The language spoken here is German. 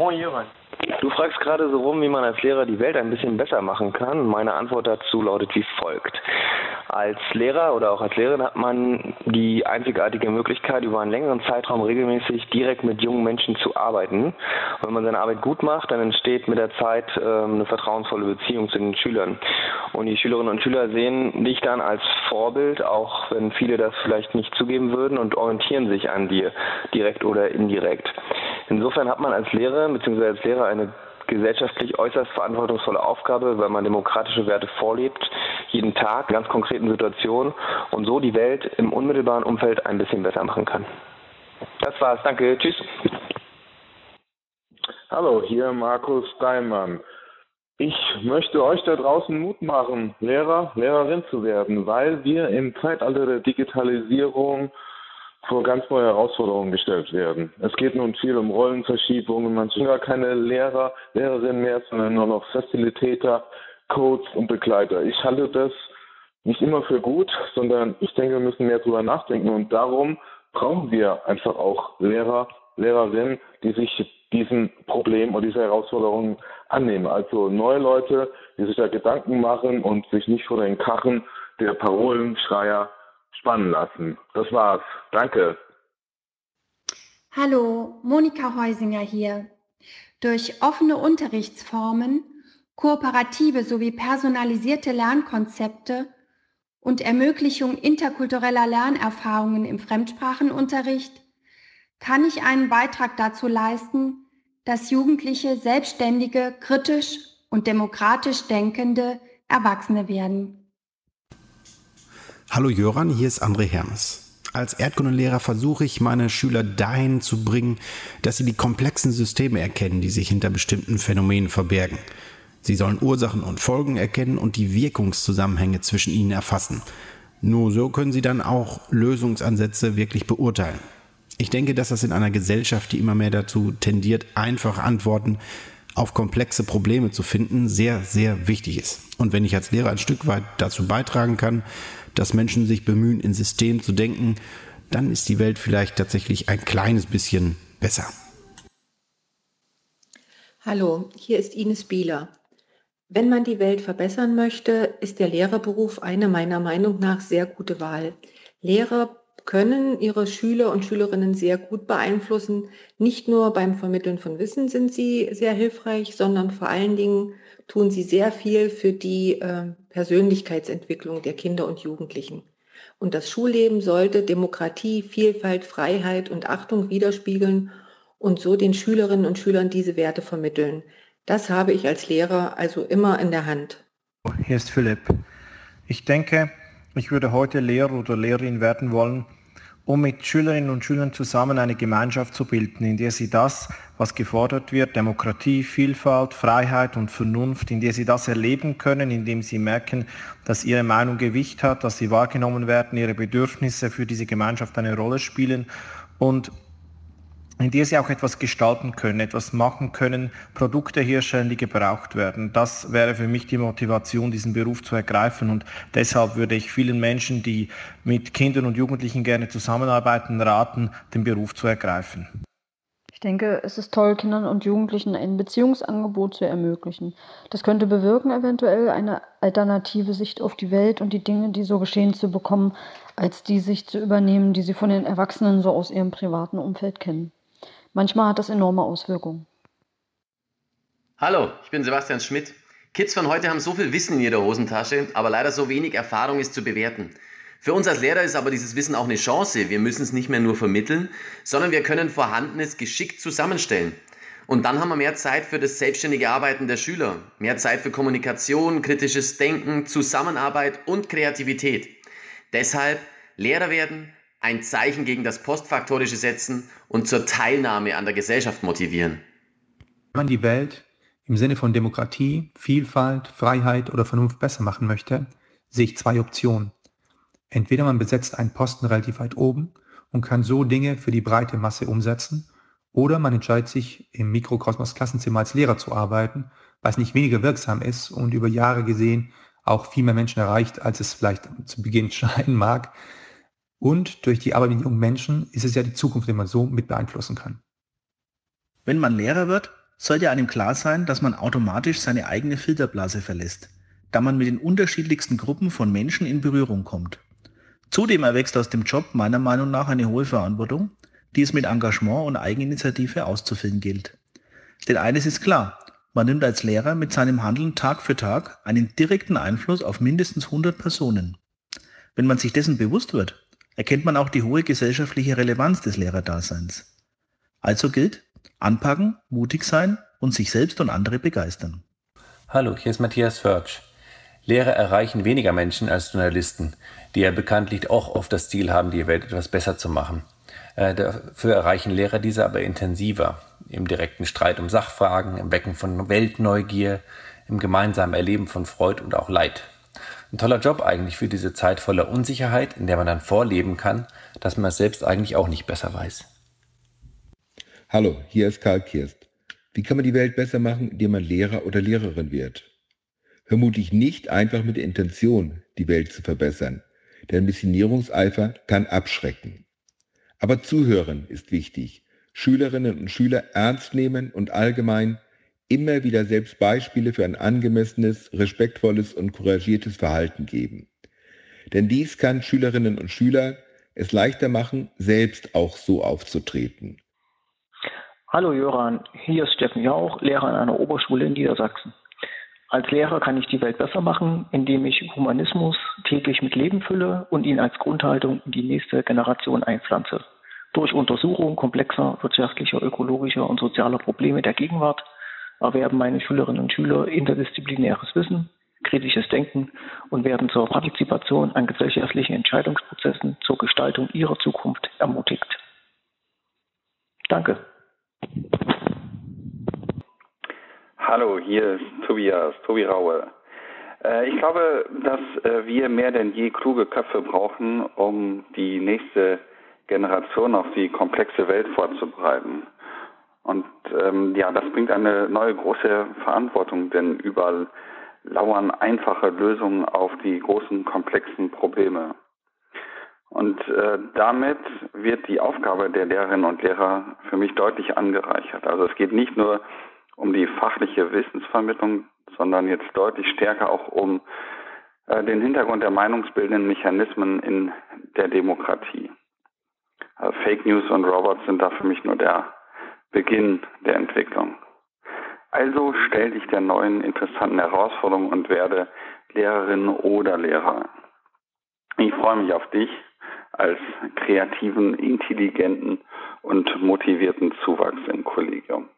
Moin Jöran. Du fragst gerade so rum, wie man als Lehrer die Welt ein bisschen besser machen kann. Meine Antwort dazu lautet wie folgt. Als Lehrer oder auch als Lehrerin hat man die einzigartige Möglichkeit, über einen längeren Zeitraum regelmäßig direkt mit jungen Menschen zu arbeiten. Und wenn man seine Arbeit gut macht, dann entsteht mit der Zeit ähm, eine vertrauensvolle Beziehung zu den Schülern. Und die Schülerinnen und Schüler sehen dich dann als Vorbild, auch wenn viele das vielleicht nicht zugeben würden, und orientieren sich an dir, direkt oder indirekt. Insofern hat man als Lehrer bzw. als Lehrer eine gesellschaftlich äußerst verantwortungsvolle Aufgabe, weil man demokratische Werte vorlebt, jeden Tag, ganz konkreten Situationen und so die Welt im unmittelbaren Umfeld ein bisschen besser machen kann. Das war's. Danke. Tschüss. Hallo, hier Markus Steinmann. Ich möchte euch da draußen Mut machen, Lehrer, Lehrerin zu werden, weil wir im Zeitalter der Digitalisierung vor ganz neue Herausforderungen gestellt werden. Es geht nun viel um Rollenverschiebungen, man sind gar keine Lehrer, Lehrerinnen mehr, sondern nur noch Facilitator, Coach und Begleiter. Ich halte das nicht immer für gut, sondern ich denke, wir müssen mehr darüber nachdenken und darum brauchen wir einfach auch Lehrer, Lehrerinnen, die sich diesen Problem und dieser Herausforderungen annehmen. Also neue Leute, die sich da Gedanken machen und sich nicht vor den Kachen der Parolenschreier spannen lassen. Das war's. Danke. Hallo, Monika Heusinger hier. Durch offene Unterrichtsformen, kooperative sowie personalisierte Lernkonzepte und Ermöglichung interkultureller Lernerfahrungen im Fremdsprachenunterricht kann ich einen Beitrag dazu leisten, dass Jugendliche selbstständige, kritisch und demokratisch denkende Erwachsene werden. Hallo Jöran, hier ist André Hermes. Als Erdkundelehrer versuche ich, meine Schüler dahin zu bringen, dass sie die komplexen Systeme erkennen, die sich hinter bestimmten Phänomenen verbergen. Sie sollen Ursachen und Folgen erkennen und die Wirkungszusammenhänge zwischen ihnen erfassen. Nur so können sie dann auch Lösungsansätze wirklich beurteilen. Ich denke, dass das in einer Gesellschaft, die immer mehr dazu tendiert, einfache Antworten auf komplexe Probleme zu finden, sehr, sehr wichtig ist. Und wenn ich als Lehrer ein Stück weit dazu beitragen kann, dass Menschen sich bemühen, in System zu denken, dann ist die Welt vielleicht tatsächlich ein kleines bisschen besser. Hallo, hier ist Ines Bieler. Wenn man die Welt verbessern möchte, ist der Lehrerberuf eine meiner Meinung nach sehr gute Wahl. Lehrer können ihre Schüler und Schülerinnen sehr gut beeinflussen. Nicht nur beim Vermitteln von Wissen sind sie sehr hilfreich, sondern vor allen Dingen tun sie sehr viel für die äh, Persönlichkeitsentwicklung der Kinder und Jugendlichen. Und das Schulleben sollte Demokratie, Vielfalt, Freiheit und Achtung widerspiegeln und so den Schülerinnen und Schülern diese Werte vermitteln. Das habe ich als Lehrer also immer in der Hand. Hier ist Philipp. Ich denke, ich würde heute Lehrer oder Lehrerin werden wollen, um mit Schülerinnen und Schülern zusammen eine Gemeinschaft zu bilden, in der sie das, was gefordert wird, Demokratie, Vielfalt, Freiheit und Vernunft, in der sie das erleben können, indem sie merken, dass ihre Meinung Gewicht hat, dass sie wahrgenommen werden, ihre Bedürfnisse für diese Gemeinschaft eine Rolle spielen und in der sie auch etwas gestalten können, etwas machen können, Produkte herstellen, die gebraucht werden. Das wäre für mich die Motivation, diesen Beruf zu ergreifen. Und deshalb würde ich vielen Menschen, die mit Kindern und Jugendlichen gerne zusammenarbeiten, raten, den Beruf zu ergreifen. Ich denke, es ist toll, Kindern und Jugendlichen ein Beziehungsangebot zu ermöglichen. Das könnte bewirken, eventuell eine alternative Sicht auf die Welt und die Dinge, die so geschehen, zu bekommen, als die Sicht zu übernehmen, die sie von den Erwachsenen so aus ihrem privaten Umfeld kennen. Manchmal hat das enorme Auswirkungen. Hallo, ich bin Sebastian Schmidt. Kids von heute haben so viel Wissen in ihrer Hosentasche, aber leider so wenig Erfahrung ist zu bewerten. Für uns als Lehrer ist aber dieses Wissen auch eine Chance. Wir müssen es nicht mehr nur vermitteln, sondern wir können Vorhandenes geschickt zusammenstellen. Und dann haben wir mehr Zeit für das selbstständige Arbeiten der Schüler, mehr Zeit für Kommunikation, kritisches Denken, Zusammenarbeit und Kreativität. Deshalb Lehrer werden, ein Zeichen gegen das Postfaktorische setzen und zur Teilnahme an der Gesellschaft motivieren. Wenn man die Welt im Sinne von Demokratie, Vielfalt, Freiheit oder Vernunft besser machen möchte, sehe ich zwei Optionen. Entweder man besetzt einen Posten relativ weit oben und kann so Dinge für die breite Masse umsetzen, oder man entscheidet sich im Mikrokosmos Klassenzimmer als Lehrer zu arbeiten, was nicht weniger wirksam ist und über Jahre gesehen auch viel mehr Menschen erreicht, als es vielleicht zu Beginn scheinen mag. Und durch die Arbeit mit jungen Menschen ist es ja die Zukunft, die man so mit beeinflussen kann. Wenn man Lehrer wird, sollte einem klar sein, dass man automatisch seine eigene Filterblase verlässt, da man mit den unterschiedlichsten Gruppen von Menschen in Berührung kommt. Zudem erwächst aus dem Job meiner Meinung nach eine hohe Verantwortung, die es mit Engagement und Eigeninitiative auszufüllen gilt. Denn eines ist klar, man nimmt als Lehrer mit seinem Handeln Tag für Tag einen direkten Einfluss auf mindestens 100 Personen. Wenn man sich dessen bewusst wird, erkennt man auch die hohe gesellschaftliche Relevanz des Lehrerdaseins. Also gilt, anpacken, mutig sein und sich selbst und andere begeistern. Hallo, hier ist Matthias Förtsch. Lehrer erreichen weniger Menschen als Journalisten, die ja bekanntlich auch oft das Ziel haben, die Welt etwas besser zu machen. Äh, dafür erreichen Lehrer diese aber intensiver, im direkten Streit um Sachfragen, im Wecken von Weltneugier, im gemeinsamen Erleben von Freud und auch Leid. Ein toller Job eigentlich für diese Zeit voller Unsicherheit, in der man dann vorleben kann, dass man es selbst eigentlich auch nicht besser weiß. Hallo, hier ist Karl Kirst. Wie kann man die Welt besser machen, indem man Lehrer oder Lehrerin wird? Vermutlich nicht einfach mit der Intention, die Welt zu verbessern, denn Missionierungseifer kann abschrecken. Aber zuhören ist wichtig. Schülerinnen und Schüler ernst nehmen und allgemein immer wieder selbst Beispiele für ein angemessenes, respektvolles und couragiertes Verhalten geben. Denn dies kann Schülerinnen und Schüler es leichter machen, selbst auch so aufzutreten. Hallo Jöran, hier ist Steffen Jauch, Lehrer an einer Oberschule in Niedersachsen. Als Lehrer kann ich die Welt besser machen, indem ich Humanismus täglich mit Leben fülle und ihn als Grundhaltung in die nächste Generation einpflanze. Durch Untersuchung komplexer wirtschaftlicher, ökologischer und sozialer Probleme der Gegenwart erwerben meine Schülerinnen und Schüler interdisziplinäres Wissen, kritisches Denken und werden zur Partizipation an gesellschaftlichen Entscheidungsprozessen zur Gestaltung ihrer Zukunft ermutigt. Danke. Hallo, hier ist Tobias, Tobi Raue. Äh, ich glaube, dass äh, wir mehr denn je kluge Köpfe brauchen, um die nächste Generation auf die komplexe Welt vorzubereiten. Und ähm, ja, das bringt eine neue große Verantwortung, denn überall lauern einfache Lösungen auf die großen komplexen Probleme. Und äh, damit wird die Aufgabe der Lehrerinnen und Lehrer für mich deutlich angereichert. Also es geht nicht nur um die fachliche Wissensvermittlung, sondern jetzt deutlich stärker auch um äh, den Hintergrund der meinungsbildenden Mechanismen in der Demokratie. Also Fake News und Robots sind da für mich nur der Beginn der Entwicklung. Also stell dich der neuen interessanten Herausforderung und werde Lehrerin oder Lehrer. Ich freue mich auf dich als kreativen, intelligenten und motivierten Zuwachs im Kollegium.